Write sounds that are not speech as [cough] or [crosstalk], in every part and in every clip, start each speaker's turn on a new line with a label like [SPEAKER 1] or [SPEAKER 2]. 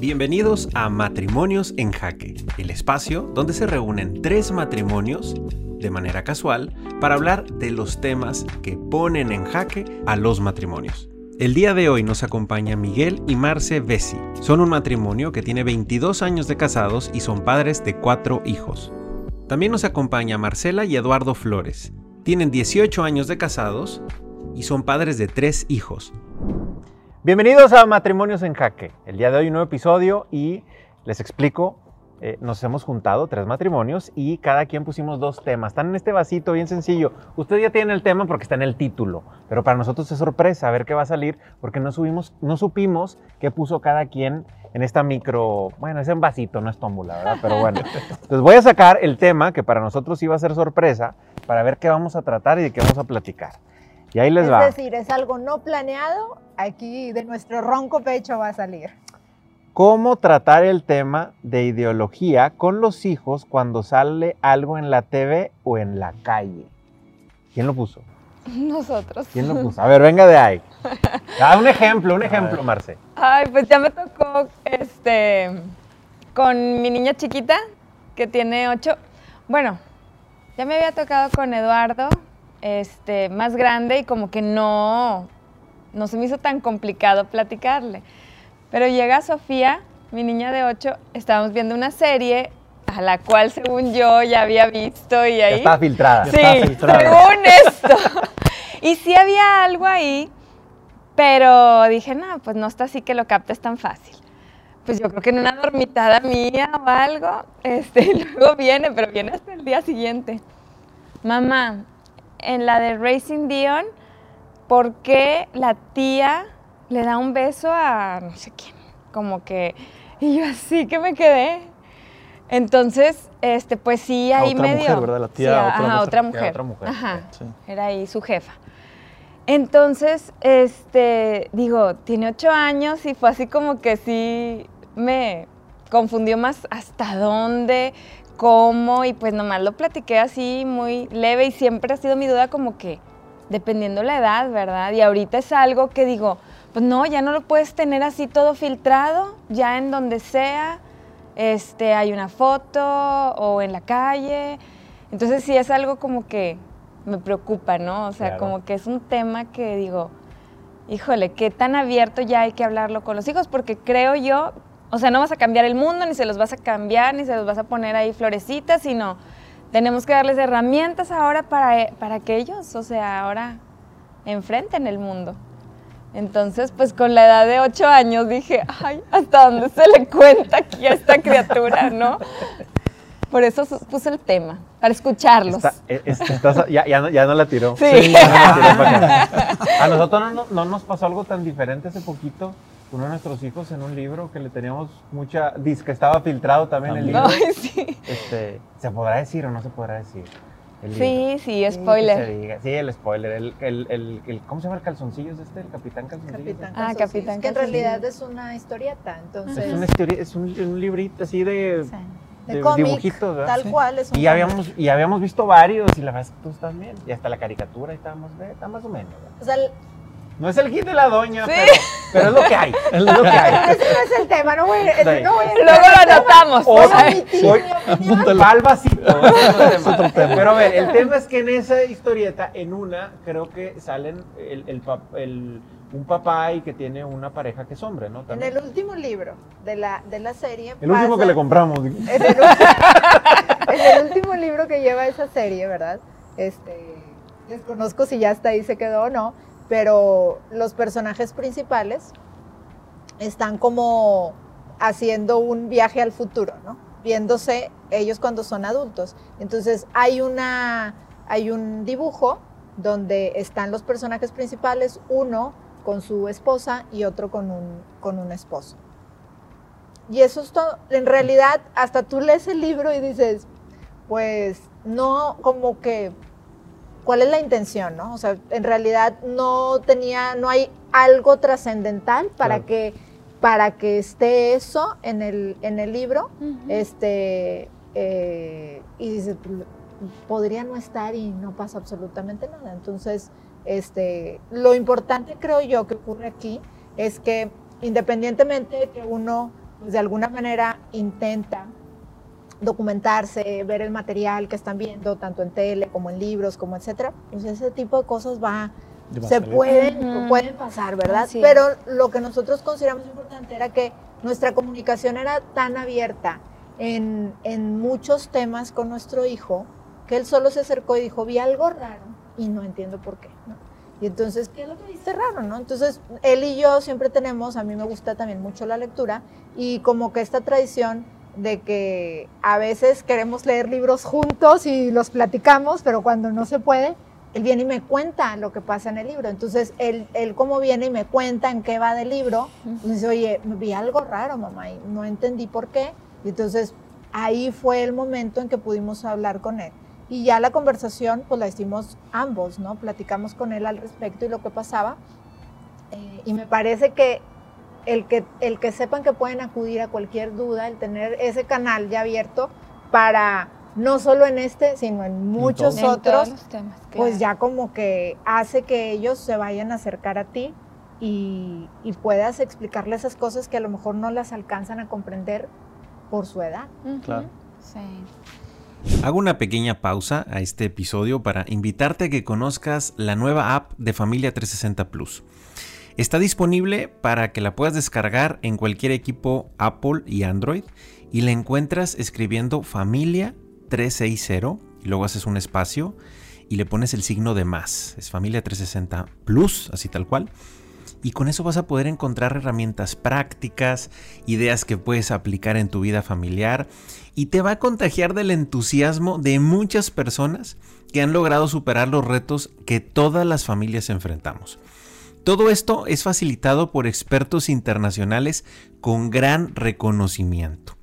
[SPEAKER 1] Bienvenidos a Matrimonios en Jaque, el espacio donde se reúnen tres matrimonios de manera casual para hablar de los temas que ponen en jaque a los matrimonios. El día de hoy nos acompaña Miguel y Marce Bessi. Son un matrimonio que tiene 22 años de casados y son padres de cuatro hijos. También nos acompaña Marcela y Eduardo Flores. Tienen 18 años de casados y son padres de tres hijos.
[SPEAKER 2] Bienvenidos a Matrimonios en Jaque. El día de hoy un nuevo episodio y les explico eh, nos hemos juntado tres matrimonios y cada quien pusimos dos temas. Están en este vasito bien sencillo. Usted ya tiene el tema porque está en el título, pero para nosotros es sorpresa ver qué va a salir porque no, subimos, no supimos qué puso cada quien en esta micro, bueno, es en vasito, no es tómbula, ¿verdad? Pero bueno, entonces voy a sacar el tema que para nosotros iba a ser sorpresa para ver qué vamos a tratar y de qué vamos a platicar. Y ahí les va.
[SPEAKER 3] Es decir, es algo no planeado, aquí de nuestro ronco pecho va a salir
[SPEAKER 2] cómo tratar el tema de ideología con los hijos cuando sale algo en la TV o en la calle. ¿Quién lo puso?
[SPEAKER 4] Nosotros.
[SPEAKER 2] ¿Quién lo puso? A ver, venga de ahí. [laughs] Ah, un ejemplo, un ejemplo, Marce.
[SPEAKER 4] Ay, pues ya me tocó este con mi niña chiquita, que tiene ocho. Bueno, ya me había tocado con Eduardo, este, más grande, y como que no, no se me hizo tan complicado platicarle. Pero llega Sofía, mi niña de 8, estábamos viendo una serie a la cual según yo ya había visto y ahí...
[SPEAKER 2] está filtrada.
[SPEAKER 4] Sí, según esto. [laughs] y sí había algo ahí, pero dije, no, pues no está así que lo captes tan fácil. Pues yo creo que en una dormitada mía o algo, este, [laughs] luego viene, pero viene hasta el día siguiente. Mamá, en la de Racing Dion, ¿por qué la tía le da un beso a no sé quién, como que, y yo así que me quedé. Entonces, este, pues sí, ahí
[SPEAKER 5] a otra
[SPEAKER 4] medio.
[SPEAKER 5] Mujer, ¿verdad? La tía,
[SPEAKER 4] otra,
[SPEAKER 5] mujer.
[SPEAKER 4] otra mujer.
[SPEAKER 2] Otra mujer.
[SPEAKER 4] Ajá, era ahí su jefa. Entonces, este, digo, tiene ocho años y fue así como que sí me confundió más hasta dónde, cómo, y pues nomás lo platiqué así muy leve y siempre ha sido mi duda como que dependiendo la edad, ¿verdad? Y ahorita es algo que digo, pues no, ya no lo puedes tener así todo filtrado, ya en donde sea, este, hay una foto o en la calle. Entonces sí es algo como que me preocupa, ¿no? O sea, como que es un tema que digo, híjole, qué tan abierto ya hay que hablarlo con los hijos, porque creo yo, o sea, no vas a cambiar el mundo, ni se los vas a cambiar, ni se los vas a poner ahí florecitas, sino tenemos que darles herramientas ahora para, para que ellos, o sea, ahora enfrenten el mundo. Entonces, pues con la edad de ocho años dije, ay, ¿hasta dónde se le cuenta aquí a esta criatura, no? Por eso puse el tema, para escucharlos.
[SPEAKER 2] E, ya, no, la tiró.
[SPEAKER 4] Sí. [laughs]
[SPEAKER 2] a nosotros no, no, nos pasó algo tan diferente hace poquito. Uno de nuestros hijos en un libro que le teníamos mucha... Dice que estaba filtrado también el libro.
[SPEAKER 4] Ay, sí.
[SPEAKER 2] Este, ¿Se podrá decir o no se podrá decir?
[SPEAKER 4] Sí, sí, spoiler.
[SPEAKER 2] Sí, el spoiler. El, el, el, ¿Cómo se llama el calzoncillo de este? El Capitán Calzoncillos.
[SPEAKER 3] Capitán ah, Capitán Que en realidad es una historieta, entonces...
[SPEAKER 2] Es, una es un, un, librito así de...
[SPEAKER 3] De, dibujitos, ¿verdad? Tal cual es un
[SPEAKER 2] y habíamos Y habíamos visto varios y la verdad es que tú estás bien. Y hasta la caricatura estábamos, está más o menos.
[SPEAKER 3] O sea,
[SPEAKER 2] no es el hit de la doña, pero, pero, es lo que hay. Es lo que hay.
[SPEAKER 3] Ese no es el tema, no voy, a, no voy a
[SPEAKER 4] Luego lo anotamos.
[SPEAKER 2] Vasito. Pero a ver, el tema es que en esa historieta, en una, creo que salen el, el, el un papá y que tiene una pareja que es hombre, ¿no?
[SPEAKER 3] En el último libro de la, de la serie.
[SPEAKER 2] El último que le compramos.
[SPEAKER 3] En el, en el, último libro que lleva esa serie, ¿verdad? Este, desconozco si ya hasta ahí se quedó o no pero los personajes principales están como haciendo un viaje al futuro, ¿no? Viéndose ellos cuando son adultos. Entonces hay una hay un dibujo donde están los personajes principales, uno con su esposa y otro con un, con un esposo. Y eso es todo. En realidad, hasta tú lees el libro y dices, pues no, como que cuál es la intención, ¿no? O sea, en realidad no tenía, no hay algo trascendental para que para que esté eso en el, en el libro, este, eh, y dice, podría no estar y no pasa absolutamente nada. Entonces, este, lo importante creo yo que ocurre aquí es que independientemente de que uno pues de alguna manera intenta documentarse, ver el material que están viendo, tanto en tele como en libros, como etcétera, pues ese tipo de cosas va,
[SPEAKER 6] va
[SPEAKER 3] se pueden,
[SPEAKER 4] Ujú.
[SPEAKER 3] pueden pasar, ¿verdad?
[SPEAKER 4] Es.
[SPEAKER 3] Pero lo que nosotros consideramos importante era que nuestra comunicación era tan abierta en, en muchos temas con nuestro hijo que él solo se acercó y dijo, vi algo raro y no entiendo por qué. ¿no? Y entonces, ¿qué es lo que viste raro? ¿no? Entonces, él y yo siempre tenemos, a mí me gusta también mucho la lectura y como que esta tradición de que a veces queremos leer libros juntos y los platicamos, pero cuando no se puede, él viene y me cuenta lo que pasa en el libro. Entonces, él, él como viene y me cuenta en qué va del libro, pues dice, oye, vi algo raro, mamá, y no entendí por qué. Y entonces, ahí fue el momento en que pudimos hablar con él. Y ya la conversación, pues la hicimos ambos, ¿no? Platicamos con él al respecto y lo que pasaba. Eh, y me parece que el, que el que sepan que pueden acudir a cualquier duda, el tener ese canal ya abierto para no solo en este, sino en muchos
[SPEAKER 4] En todos
[SPEAKER 3] otros,
[SPEAKER 4] los temas,
[SPEAKER 3] pues ya como que hace que ellos se vayan a acercar a ti y, y puedas explicarle esas cosas que a lo mejor no las alcanzan a comprender por su edad.
[SPEAKER 6] Claro.
[SPEAKER 4] Sí.
[SPEAKER 2] Hago una pequeña pausa a este episodio para invitarte a que conozcas la nueva app de Familia 360 Plus. Está disponible para que la puedas descargar en cualquier equipo Apple y Android y la encuentras escribiendo Familia 360 y luego haces un espacio y le pones el signo de más. Es Familia 360 Plus, así tal cual. Y con eso vas a poder encontrar herramientas prácticas, ideas que puedes aplicar en tu vida familiar y te va a contagiar del entusiasmo de muchas personas que han logrado superar los retos que todas las familias enfrentamos. Todo esto es facilitado por expertos internacionales con gran reconocimiento.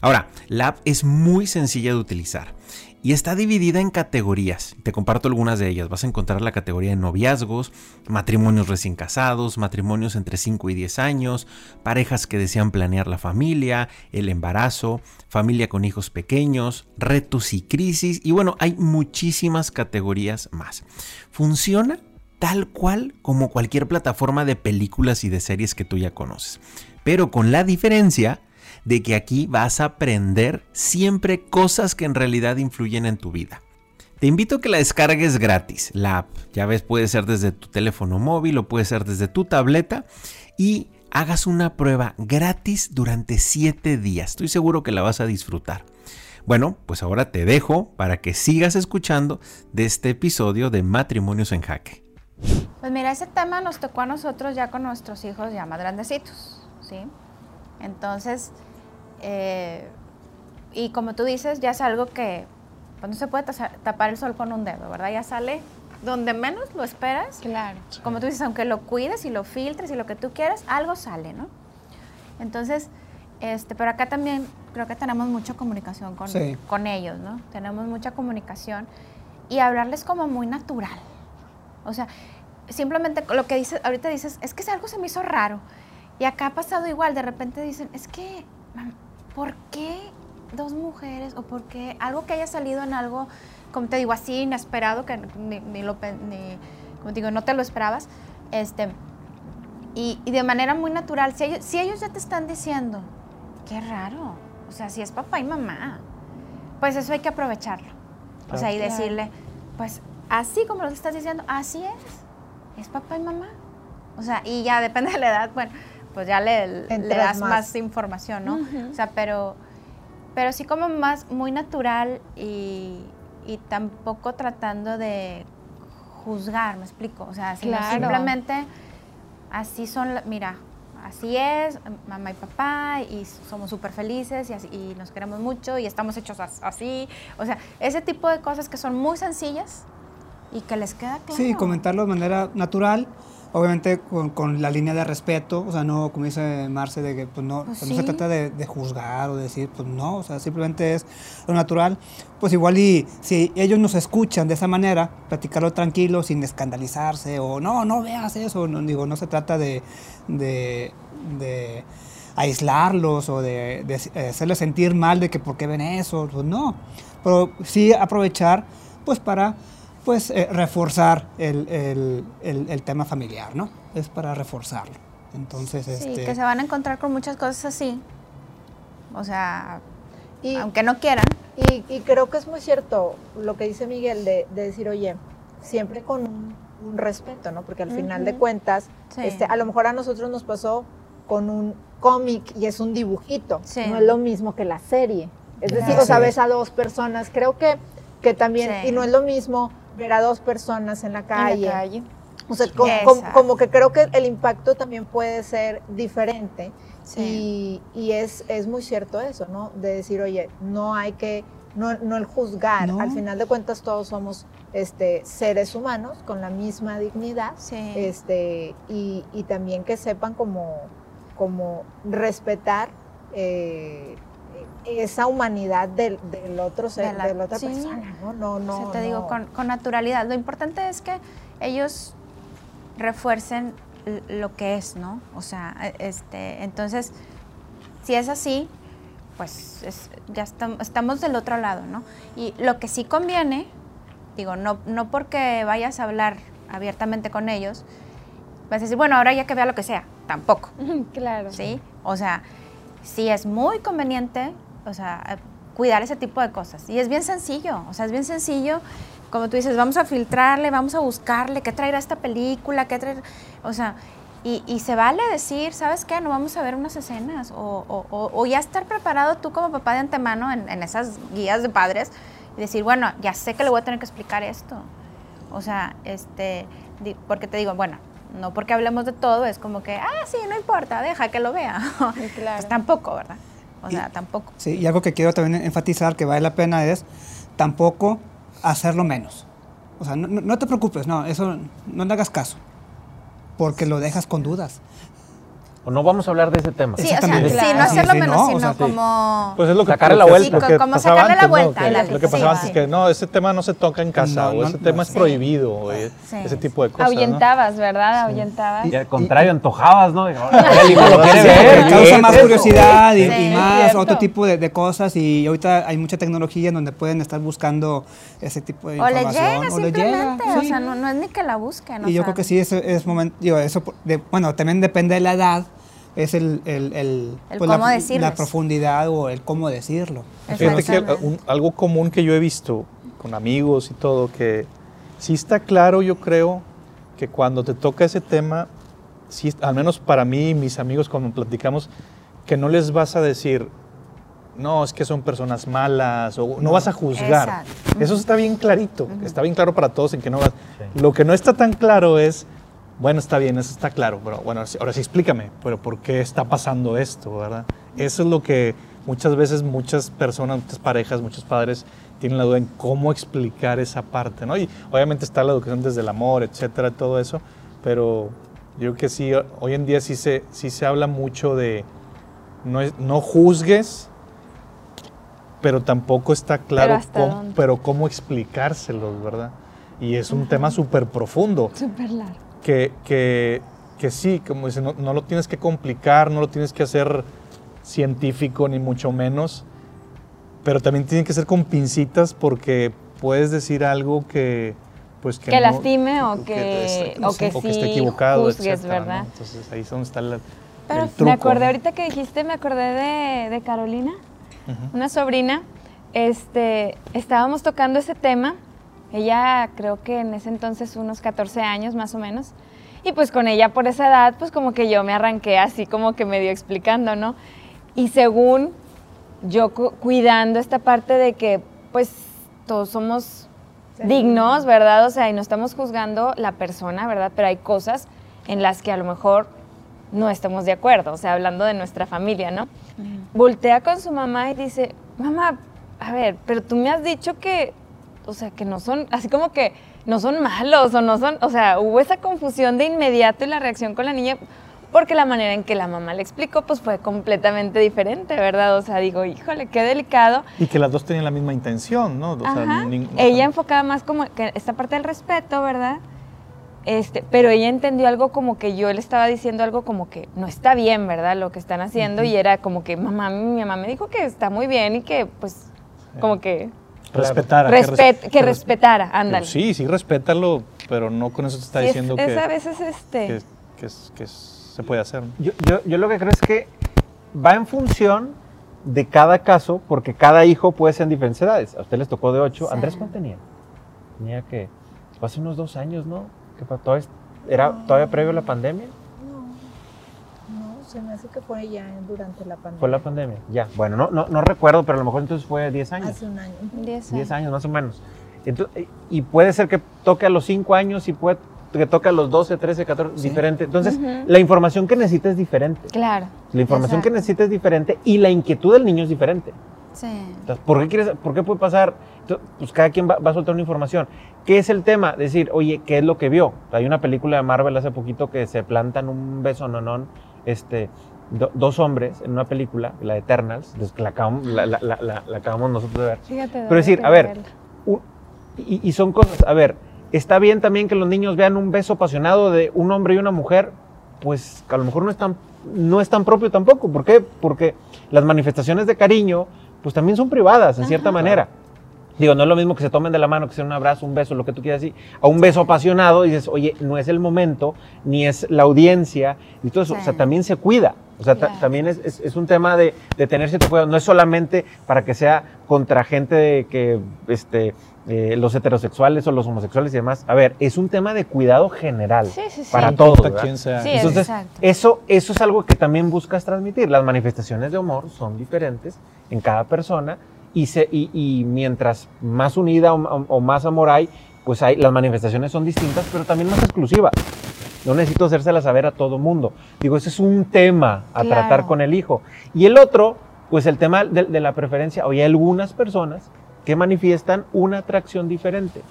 [SPEAKER 2] Ahora, la app es muy sencilla de utilizar y está dividida en categorías. Te comparto algunas de ellas. Vas a encontrar la categoría de noviazgos, matrimonios recién casados, matrimonios entre 5 y 10 años, parejas que desean planear la familia, el embarazo, familia con hijos pequeños, retos y crisis. Y bueno, hay muchísimas categorías más. Funciona tal cual como cualquier plataforma de películas y de series que tú ya conoces. Pero con la diferencia de que aquí vas a aprender siempre cosas que en realidad influyen en tu vida. Te invito a que la descargues gratis, la app. Ya ves, puede ser desde tu teléfono móvil o puede ser desde tu tableta y hagas una prueba gratis durante 7 días. Estoy seguro que la vas a disfrutar. Bueno, pues ahora te dejo para que sigas escuchando de este episodio de Matrimonios en Jaque.
[SPEAKER 5] Pues mira, ese tema nos tocó a nosotros ya con nuestros hijos ya más grandecitos, ¿sí? Entonces, eh, y como tú dices, ya es algo que pues, no se puede tapar el sol con un dedo, ¿verdad? Ya sale donde menos lo esperas.
[SPEAKER 4] Claro.
[SPEAKER 5] Como tú dices, aunque lo cuides y lo filtres y lo que tú quieras, algo sale, ¿no? Entonces, este, pero acá también creo que tenemos mucha comunicación con,
[SPEAKER 7] Sí.
[SPEAKER 5] con ellos, ¿no? Tenemos mucha comunicación y hablarles como muy natural. O sea, simplemente lo que dices, ahorita dices, es que algo se me hizo raro. Y acá ha pasado igual, de repente dicen, es que, ¿por qué dos mujeres? ¿O por qué algo que haya salido en algo, como te digo, así inesperado, que ni, ni lo, ni, como te digo, no te lo esperabas? Este, y, y de manera muy natural, si ellos, si ellos ya te están diciendo, qué raro, o sea, si es papá y mamá, pues eso hay que aprovecharlo. O sea, y decirle, pues así como lo estás diciendo, así es, es papá y mamá. O sea, y ya depende de la edad, bueno, pues ya le, das
[SPEAKER 3] más.
[SPEAKER 5] más. información, ¿no? O sea, pero, pero sí como más muy natural y, y tampoco tratando de juzgar, me explico. O sea, sino
[SPEAKER 4] Claro.
[SPEAKER 5] simplemente así son, mira, así es, mamá y papá, y somos súper felices y, así- y nos queremos mucho y estamos hechos as- así. O sea, ese tipo de cosas que son muy sencillas y que les queda claro.
[SPEAKER 7] Sí, comentarlo de manera natural, obviamente con, con la línea de respeto, o sea, no, como dice Marce, de que pues no,
[SPEAKER 5] Pues
[SPEAKER 7] no se
[SPEAKER 5] sí.
[SPEAKER 7] trata de, de juzgar o de decir, pues no, o sea, simplemente es lo natural. Pues igual y si ellos nos escuchan de esa manera, platicarlo tranquilo, sin escandalizarse, o no, no veas eso, no, digo, no se trata de, de, de aislarlos o de, de hacerles sentir mal de que por qué ven eso, pues no, pero sí aprovechar pues para pues eh, reforzar el, el- el- el tema familiar, ¿no? Es para reforzarlo. Entonces,
[SPEAKER 5] Sí,
[SPEAKER 7] este,
[SPEAKER 5] que se van a encontrar con muchas cosas así O sea,
[SPEAKER 3] Y,
[SPEAKER 5] aunque no quieran.
[SPEAKER 3] y, y creo que es muy cierto lo que dice Miguel de, de decir, oye, siempre con un, un respeto, ¿no? Porque al final de cuentas,
[SPEAKER 5] Sí.
[SPEAKER 3] este, a lo mejor a nosotros nos pasó con un cómic y es un dibujito.
[SPEAKER 5] Sí.
[SPEAKER 3] No es lo mismo que la serie. Es decir, o sea,
[SPEAKER 7] es.
[SPEAKER 3] ves a dos personas. Creo que, que también,
[SPEAKER 5] Sí.
[SPEAKER 3] y no es lo mismo ver a dos personas en la calle.
[SPEAKER 4] En la calle.
[SPEAKER 3] O sea, como, como que creo que el impacto también puede ser diferente.
[SPEAKER 5] Sí.
[SPEAKER 3] Y, y es, es muy cierto eso, ¿no? De decir, oye, no hay que, no, no el juzgar.
[SPEAKER 7] No.
[SPEAKER 3] Al final de cuentas todos somos este, seres humanos con la misma dignidad.
[SPEAKER 5] Sí.
[SPEAKER 3] Este, y, y también que sepan como, como respetar eh, esa humanidad del, del otro ser,
[SPEAKER 5] De
[SPEAKER 3] de
[SPEAKER 5] la-
[SPEAKER 3] otra
[SPEAKER 5] sí.
[SPEAKER 3] persona, ¿no? No, no.
[SPEAKER 5] O sea, te digo, con, con naturalidad. Lo importante es que ellos refuercen lo que es, ¿no? O sea, e- este, entonces, si es así, pues es- ya estam- estamos del otro lado, ¿no? Y lo que sí conviene, digo, no, no porque vayas a hablar abiertamente con ellos, vas a decir, bueno, ahora ya que vea lo que sea, tampoco. [laughs]
[SPEAKER 4] claro.
[SPEAKER 5] ¿sí? O sea, sí es muy conveniente, o sea, cuidar ese tipo de cosas. Y es bien sencillo, o sea, es bien sencillo, como tú dices, vamos a filtrarle, vamos a buscarle, qué traerá esta película, qué traer, o sea, y, y se vale decir, ¿sabes qué? No vamos a ver unas escenas, o, o- o- o ya estar preparado tú como papá de antemano en, en esas guías de padres y decir, bueno, ya sé que le voy a tener que explicar esto. O sea, este, porque te digo, bueno, no porque hablemos de todo, es como que, ah, sí, no importa, deja que lo vea. [laughs]
[SPEAKER 4] Claro.
[SPEAKER 5] Pues tampoco, ¿verdad? O
[SPEAKER 7] Y-
[SPEAKER 5] sea, tampoco.
[SPEAKER 7] Sí, y algo que quiero también enfatizar que vale la pena es tampoco hacerlo menos. O sea, no te preocupes, no, eso no le hagas caso, porque lo dejas con dudas.
[SPEAKER 2] O no vamos a hablar de ese tema.
[SPEAKER 5] Sí, o sea, sí, no hacerlo
[SPEAKER 7] Sí, sí,
[SPEAKER 5] menos,
[SPEAKER 7] no, o
[SPEAKER 5] sino
[SPEAKER 7] sea, sí.
[SPEAKER 5] como...
[SPEAKER 6] Pues es lo que,
[SPEAKER 2] Sacarle la vuelta.
[SPEAKER 6] lo que
[SPEAKER 5] Como
[SPEAKER 6] pasaba
[SPEAKER 5] sacarle la
[SPEAKER 6] antes, ¿no?
[SPEAKER 5] vuelta,
[SPEAKER 6] Que-
[SPEAKER 5] la-
[SPEAKER 6] Lo que pasaba
[SPEAKER 5] sí,
[SPEAKER 6] antes,
[SPEAKER 5] sí.
[SPEAKER 6] que no, ese tema no se toca en casa,
[SPEAKER 7] No,
[SPEAKER 6] o
[SPEAKER 7] no,
[SPEAKER 6] ese tema
[SPEAKER 7] no,
[SPEAKER 6] es
[SPEAKER 7] sí.
[SPEAKER 6] prohibido, o
[SPEAKER 5] Sí.
[SPEAKER 6] ese tipo de cosas, ¿no?
[SPEAKER 4] Ahuyentabas, ¿verdad? Ahuyentabas.
[SPEAKER 2] Y al contrario, antojabas, ¿no? Digo, [laughs]
[SPEAKER 7] Sí,
[SPEAKER 2] el hijo lo quiere
[SPEAKER 7] sí,
[SPEAKER 2] ver.
[SPEAKER 7] que
[SPEAKER 2] ¿qué
[SPEAKER 7] causa
[SPEAKER 2] es
[SPEAKER 7] más curiosidad y,
[SPEAKER 5] Sí, es
[SPEAKER 7] más otro tipo de, cosas y ahorita hay mucha tecnología en donde pueden estar buscando ese tipo de información. o le llega,
[SPEAKER 5] simplemente, o
[SPEAKER 7] sí.
[SPEAKER 5] sea, no, es ni que la busquen.
[SPEAKER 7] Y yo creo que sí, es, es momento, digo, eso, bueno, también depende de la edad, es el, el, el,
[SPEAKER 5] El
[SPEAKER 7] pues, la-
[SPEAKER 5] cómo
[SPEAKER 7] la,
[SPEAKER 5] decirles.
[SPEAKER 7] profundidad o el cómo decirlo.
[SPEAKER 6] Fíjate que
[SPEAKER 5] Exactamente.
[SPEAKER 6] un- algo común que yo he visto con amigos y todo, que sí está claro, yo creo, que cuando te toca ese tema, sí, al menos para mí y mis amigos cuando platicamos, que no les vas a decir, no, es que son personas malas, o no vas a juzgar.
[SPEAKER 5] Exacto.
[SPEAKER 6] Eso está bien clarito, está bien claro para todos en que no vas. Lo que no está tan claro es, bueno, está bien, eso está claro, pero bueno, ahora sí explícame, pero ¿por qué está pasando esto, verdad? Eso es lo que muchas veces muchas personas, muchas parejas, muchos padres tienen la duda en cómo explicar esa parte, ¿no? Y obviamente está la educación desde el amor, etcétera, todo eso, pero yo creo que sí, hoy en día sí se, sí se habla mucho de no, es- no juzgues, pero tampoco está claro cómo, pero cómo explicárselos, ¿verdad? Y es un tema súper profundo
[SPEAKER 4] Súper largo.
[SPEAKER 6] Que, que, que sí, como dice, no, no lo tienes que complicar, no lo tienes que hacer científico ni mucho menos, pero también tiene que ser con pincitas porque puedes decir algo que pues
[SPEAKER 4] Que
[SPEAKER 6] no-
[SPEAKER 4] lastime o que-
[SPEAKER 6] esté-
[SPEAKER 4] o que
[SPEAKER 6] esté
[SPEAKER 4] sí
[SPEAKER 6] equivocado,
[SPEAKER 4] juzgues,
[SPEAKER 6] etcétera, ¿no?
[SPEAKER 4] ¿verdad?
[SPEAKER 6] Entonces ahí es donde está la-
[SPEAKER 5] Pero
[SPEAKER 6] el truco.
[SPEAKER 4] me acordé ahorita que dijiste, me acordé de, de Carolina, una sobrina. Este, estábamos tocando ese tema. Ella creo que en ese entonces unos 14 años más o menos. Y pues con ella por esa edad, pues como que yo me arranqué así como que medio explicando, ¿no? Y según yo cu- cuidando esta parte de que pues todos somos dignos, ¿verdad? O sea, y no estamos juzgando la persona, ¿verdad? Pero hay cosas en las que a lo mejor no estamos de acuerdo, o sea, hablando de nuestra familia, ¿no? Voltea con su mamá y dice, mamá, a ver, pero tú me has dicho que, o sea, que no son, así como que no son malos o no son, o sea, hubo esa confusión de inmediato y la reacción con la niña, porque la manera en que la mamá le explicó, pues fue completamente diferente, ¿verdad? O sea, digo, híjole, qué delicado.
[SPEAKER 6] Y que las dos tenían la misma intención, ¿no? O sea,
[SPEAKER 4] Ajá. ella enfocaba más como que esta parte del respeto, ¿verdad? Este, pero ella entendió algo como que yo le estaba diciendo algo como que no está bien, ¿verdad? Lo que están haciendo y era como que mamá, mi mamá me dijo que está muy bien y que pues como que
[SPEAKER 6] Respetara. que
[SPEAKER 4] respet-
[SPEAKER 6] res-
[SPEAKER 4] que
[SPEAKER 6] res-
[SPEAKER 4] respetara, ándale.
[SPEAKER 6] Sí, sí, respétalo, pero no con eso te está
[SPEAKER 4] Sí, es-
[SPEAKER 6] diciendo
[SPEAKER 4] es,
[SPEAKER 6] que,
[SPEAKER 4] a veces este
[SPEAKER 6] que, que es- que se puede hacer. ¿no?
[SPEAKER 2] Yo, yo- yo lo que creo es que va en función de cada caso, porque cada hijo puede ser en diferentes edades. A usted les tocó de 8.
[SPEAKER 5] Sí.
[SPEAKER 2] ¿Andrés cuánto tenía? Tenía que, fue hace unos dos años, ¿no? Que todavía- ¿Era todavía previo a la pandemia?
[SPEAKER 3] Se me hace que fue ya durante la pandemia.
[SPEAKER 2] Fue la pandemia, ya. Bueno, no, no, no recuerdo, pero a lo mejor entonces fue 10 años.
[SPEAKER 3] Hace un año.
[SPEAKER 5] 10
[SPEAKER 2] 10 años más o menos. Entonces, y puede ser que toque a los 5 años y puede que toque a los 12, 13, 14,
[SPEAKER 7] Sí.
[SPEAKER 2] diferente. Entonces,
[SPEAKER 4] Ujú.
[SPEAKER 2] la información que necesita es diferente.
[SPEAKER 4] Claro.
[SPEAKER 2] La información que
[SPEAKER 5] Exacto.
[SPEAKER 2] necesita es diferente y la inquietud del niño es diferente.
[SPEAKER 5] Sí.
[SPEAKER 2] Entonces, ¿por qué, quieres, ¿por qué puede pasar? Entonces, Pues cada quien va, va a soltar una información. ¿Qué es el tema? Decir, oye, ¿qué es lo que vio? Hay una película de Marvel hace poquito que se plantan un beso nonón, este, do- dos hombres en una película, la de Eternals, que la, acabamos, la, la- la- la- acabamos nosotros de ver.
[SPEAKER 4] Fíjate.
[SPEAKER 2] Pero decir, a ver, un- y, y son cosas, a ver, está bien también que los niños vean un beso apasionado de un hombre y una mujer, pues que a lo mejor no es tan, no es tan propio tampoco. ¿Por qué? Porque las manifestaciones de cariño, pues también son privadas, en cierta manera. Digo, no es lo mismo que se tomen de la mano, que sea un abrazo, un beso, lo que tú quieras decir, a un beso apasionado y dices, oye, no es el momento, ni es la audiencia, y todo eso. O sea, también se cuida. O sea,
[SPEAKER 5] Claro.
[SPEAKER 2] también es, es- es un tema de, de tener cierto cuidado. No es solamente para que sea contra gente de que, este, eh, los heterosexuales o los homosexuales y demás. A ver, es un tema de cuidado general
[SPEAKER 4] Sí, sí, sí.
[SPEAKER 2] para todos.
[SPEAKER 6] quién sea.
[SPEAKER 4] Sí,
[SPEAKER 2] Entonces,
[SPEAKER 5] exacto.
[SPEAKER 2] eso, eso es algo que también buscas transmitir. Las manifestaciones de amor son diferentes en cada persona y, se, y, y mientras más unida o, o- más amor hay, pues hay, las manifestaciones son distintas, pero también más exclusivas. No necesito hacérselas saber a todo mundo. Digo, ese es un tema a
[SPEAKER 5] Claro.
[SPEAKER 2] tratar con el hijo. Y el otro, pues el tema de, de la preferencia. Oye, hay algunas personas que manifiestan una atracción diferente,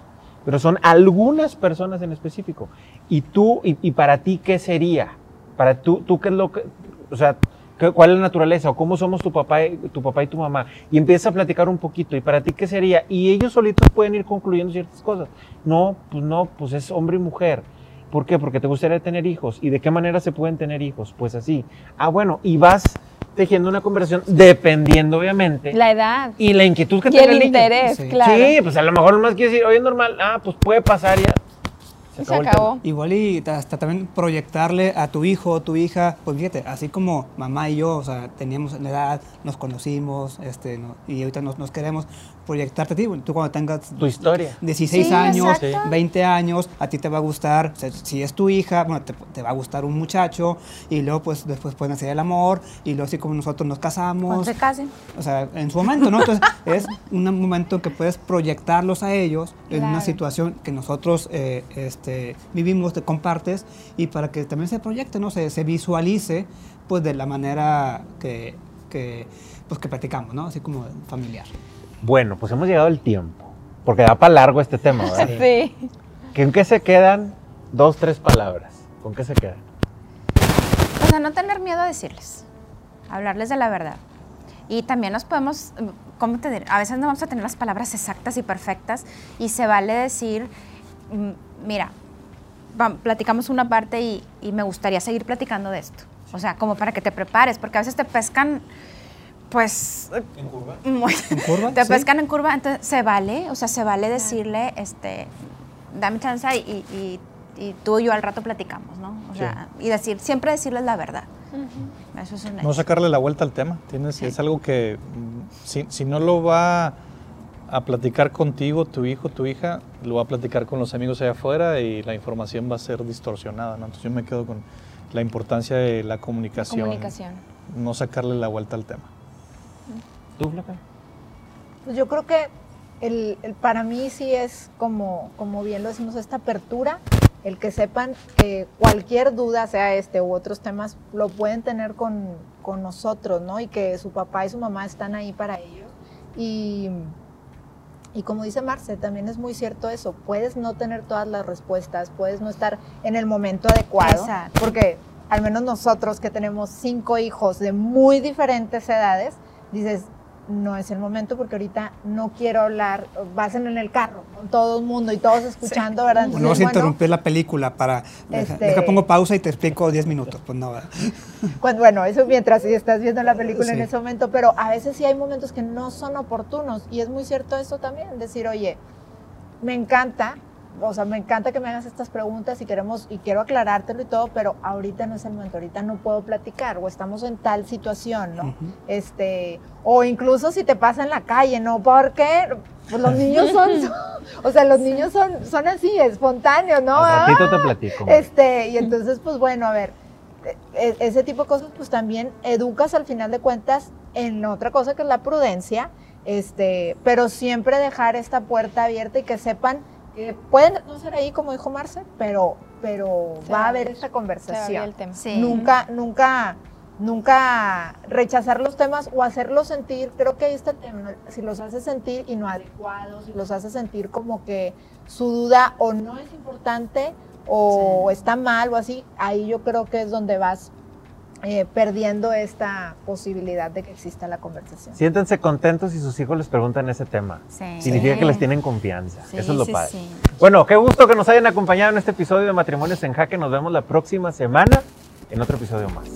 [SPEAKER 2] pero son algunas personas en específico. Y tú, y, y para ti, ¿qué sería? Para tú, tú qué es lo que, o sea, ¿qué- ¿cuál es la naturaleza? ¿O cómo somos tu papá, y, tu papá y tu mamá? Y empieza a platicar un poquito. ¿Y para ti qué sería? Y ellos solitos pueden ir concluyendo ciertas cosas. No, pues no, pues es hombre y mujer. ¿Por qué? Porque te gustaría tener hijos. ¿Y de qué manera se pueden tener hijos? Pues así. Ah, bueno, y vas tejiendo una conversación dependiendo, obviamente,
[SPEAKER 4] La edad.
[SPEAKER 2] y la inquietud que
[SPEAKER 4] Y
[SPEAKER 2] tenga
[SPEAKER 4] el
[SPEAKER 2] el niño.
[SPEAKER 4] interés,
[SPEAKER 7] Sí.
[SPEAKER 4] claro.
[SPEAKER 2] Sí, pues a lo mejor nomás quiere decir, oye, es normal, ah, pues puede pasar ya.
[SPEAKER 4] Y se acabó.
[SPEAKER 7] Igual y hasta también proyectarle a tu hijo o tu hija, pues fíjate, así como mamá y yo, o sea, teníamos la edad, nos conocimos, este, no- y ahorita nos, nos queremos proyectarte a ti, bueno, tú cuando tengas
[SPEAKER 2] Tu historia.
[SPEAKER 7] 16
[SPEAKER 5] Sí,
[SPEAKER 7] años,
[SPEAKER 5] exacto.
[SPEAKER 7] 20 años, a ti te va a gustar, o sea, si es tu hija, bueno, te, te va a gustar un muchacho, y luego pues después pueden hacer el amor, y luego así como nosotros nos
[SPEAKER 5] Cuando
[SPEAKER 7] casamos,
[SPEAKER 5] se casen.
[SPEAKER 7] o sea, en su momento, ¿no? Entonces, [laughs] es un momento que puedes proyectarlos a ellos en una situación que nosotros eh, este, vivimos, te compartes, y para que también se proyecte, ¿no? Se, se visualice, pues, de la manera que, que, pues, que platicamos, ¿no? Así como familiar.
[SPEAKER 2] Bueno, pues hemos llegado al tiempo, porque da para largo este tema, ¿verdad? [laughs]
[SPEAKER 4] Sí.
[SPEAKER 2] ¿Que ¿En qué se quedan dos, tres palabras? ¿Con qué se quedan?
[SPEAKER 5] O sea, no tener miedo a decirles, hablarles de la verdad. Y también nos podemos, ¿cómo te diré? A veces no vamos a tener las palabras exactas y perfectas y se vale decir, mm, mira, platicamos una parte y, y me gustaría seguir platicando de esto. O sea, como para que te prepares, porque a veces te pescan, pues... ¿En curva? [laughs]
[SPEAKER 7] ¿En curva?
[SPEAKER 5] te
[SPEAKER 7] Sí.
[SPEAKER 5] pescan en curva, entonces se vale, o sea, se vale decirle, este, dame chance y, y- y tú y yo al rato platicamos, ¿no? O sea, y decir, siempre decirles la verdad. Eso es un
[SPEAKER 6] No sacarle la vuelta al tema. Tienes, Es algo que mm, si, si no lo va a platicar contigo, tu hijo, tu hija, lo va a platicar con los amigos allá afuera y la información va a ser distorsionada. ¿no? Entonces yo me quedo con la importancia de la comunicación.
[SPEAKER 4] Comunicación.
[SPEAKER 6] No sacarle la vuelta al tema.
[SPEAKER 2] ¿Tú, Flaca?
[SPEAKER 3] Pues yo creo que el, el- para mí sí es como, como bien lo decimos, esta apertura, el que sepan que cualquier duda, sea este u otros temas, lo pueden tener con, con nosotros, ¿no? Y que su papá y su mamá están ahí para ellos. Y, y como dice Marce, también es muy cierto eso, puedes no tener todas las respuestas, puedes no estar en el momento adecuado,
[SPEAKER 5] Exacto.
[SPEAKER 3] porque al menos nosotros que tenemos cinco hijos de muy diferentes edades, dices, no es el momento porque ahorita no quiero hablar, vas en el carro con todo el mundo y todos escuchando, ¿verdad?
[SPEAKER 7] No
[SPEAKER 3] Entonces,
[SPEAKER 7] vas a
[SPEAKER 3] bueno,
[SPEAKER 7] interrumpir la película para... Deja,
[SPEAKER 3] Este-
[SPEAKER 7] deja, pongo pausa y te explico 10 minutos. Pues no. [laughs]
[SPEAKER 3] Cuando- bueno, eso mientras estás viendo la película en ese momento, pero a veces sí hay momentos que no son oportunos y es muy cierto eso también, decir, oye, me encanta o sea, me encanta que me hagas estas preguntas y queremos y quiero aclarártelo y todo, pero ahorita no es el momento, ahorita no puedo platicar o estamos en tal situación, ¿no? Este, o incluso si te pasa en la calle, ¿no? Porque pues los niños son, [laughs] [laughs] o sea, los niños son, son así, espontáneos, ¿no?
[SPEAKER 2] Al ratito te
[SPEAKER 3] Ah,
[SPEAKER 2] platico.
[SPEAKER 3] Este, y entonces, pues bueno, a ver, e- ese tipo de cosas, pues también educas al final de cuentas en otra cosa que es la prudencia, este, pero siempre dejar esta puerta abierta y que sepan que pueden no ser ahí, como dijo Marce, pero, pero
[SPEAKER 4] Se
[SPEAKER 3] va a haber esta conversación.
[SPEAKER 4] abrió el tema.
[SPEAKER 5] Sí.
[SPEAKER 3] Nunca, nunca, nunca rechazar los temas o hacerlos sentir, creo que ahí está el tema, si los haces sentir inadecuados, si los haces sentir como que su duda o no es importante o está mal o así, ahí yo creo que es donde vas eh, perdiendo esta posibilidad de que exista la conversación.
[SPEAKER 2] Siéntense contentos si sus hijos les preguntan ese tema.
[SPEAKER 5] Sí.
[SPEAKER 2] Significa que les tienen confianza.
[SPEAKER 5] Sí,
[SPEAKER 2] Eso es lo
[SPEAKER 5] sí,
[SPEAKER 2] padre.
[SPEAKER 5] sí.
[SPEAKER 2] Bueno, qué gusto que nos hayan acompañado en este episodio de Matrimonios en Jaque. Nos vemos la próxima semana en otro episodio más.